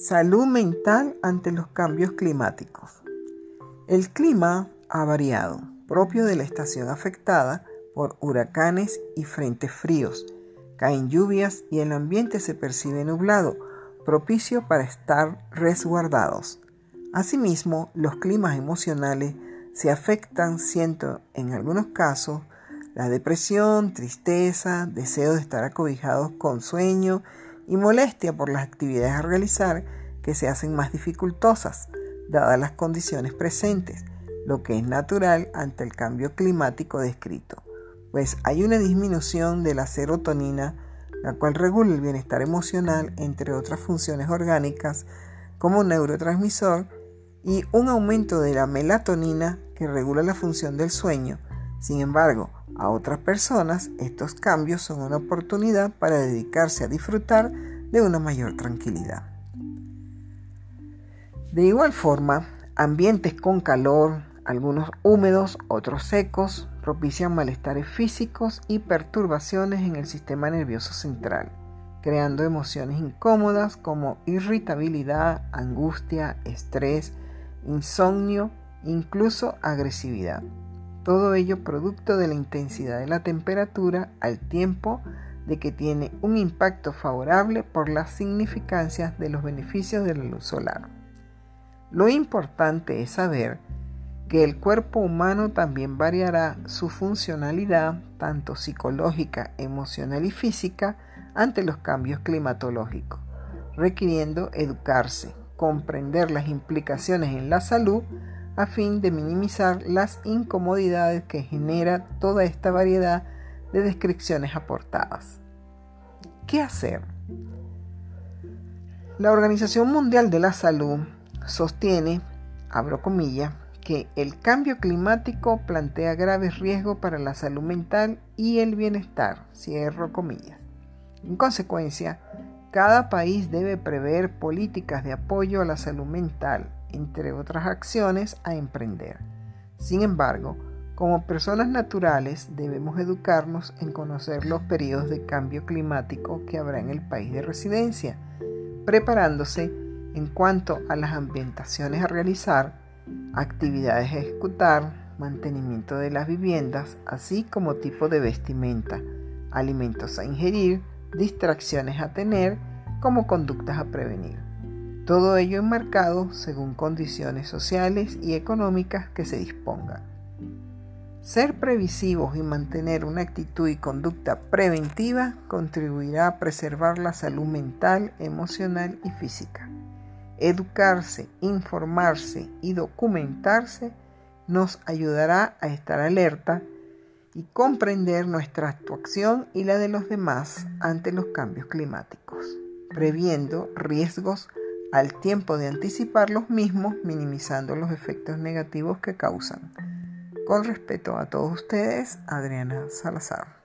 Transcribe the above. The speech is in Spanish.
Salud mental ante los cambios climáticos. El clima ha variado, propio de la estación afectada por huracanes y frentes fríos. Caen lluvias y el ambiente se percibe nublado, propicio para estar resguardados. Asimismo, los climas emocionales se afectan, siendo en algunos casos la depresión, tristeza, deseo de estar acobijados con sueño y molestia por las actividades a realizar que se hacen más dificultosas, dadas las condiciones presentes, lo que es natural ante el cambio climático descrito, pues hay una disminución de la serotonina, la cual regula el bienestar emocional, entre otras funciones orgánicas, como neurotransmisor, y un aumento de la melatonina, que regula la función del sueño. Sin embargo, a otras personas, estos cambios son una oportunidad para dedicarse a disfrutar de una mayor tranquilidad. De igual forma, ambientes con calor, algunos húmedos, otros secos, propician malestares físicos y perturbaciones en el sistema nervioso central, creando emociones incómodas como irritabilidad, angustia, estrés, insomnio, incluso agresividad. Todo ello producto de la intensidad de la temperatura al tiempo de que tiene un impacto favorable por las significancias de los beneficios de la luz solar. Lo importante es saber que el cuerpo humano también variará su funcionalidad, tanto psicológica, emocional y física, ante los cambios climatológicos, requiriendo educarse, comprender las implicaciones en la salud, a fin de minimizar las incomodidades que genera toda esta variedad de descripciones aportadas. ¿Qué hacer? La Organización Mundial de la Salud sostiene, abro comillas, que el cambio climático plantea graves riesgos para la salud mental y el bienestar, cierro comillas. En consecuencia, cada país debe prever políticas de apoyo a la salud mental entre otras acciones a emprender. Sin embargo, como personas naturales debemos educarnos en conocer los periodos de cambio climático que habrá en el país de residencia, preparándose en cuanto a las ambientaciones a realizar, actividades a ejecutar, mantenimiento de las viviendas, así como tipo de vestimenta, alimentos a ingerir, distracciones a tener, como conductas a prevenir. Todo ello enmarcado según condiciones sociales y económicas que se dispongan. Ser previsivos y mantener una actitud y conducta preventiva contribuirá a preservar la salud mental, emocional y física. Educarse, informarse y documentarse nos ayudará a estar alerta y comprender nuestra actuación y la de los demás ante los cambios climáticos, previendo riesgos al tiempo de anticipar los mismos, minimizando los efectos negativos que causan. Con respeto a todos ustedes, Adriana Salazar.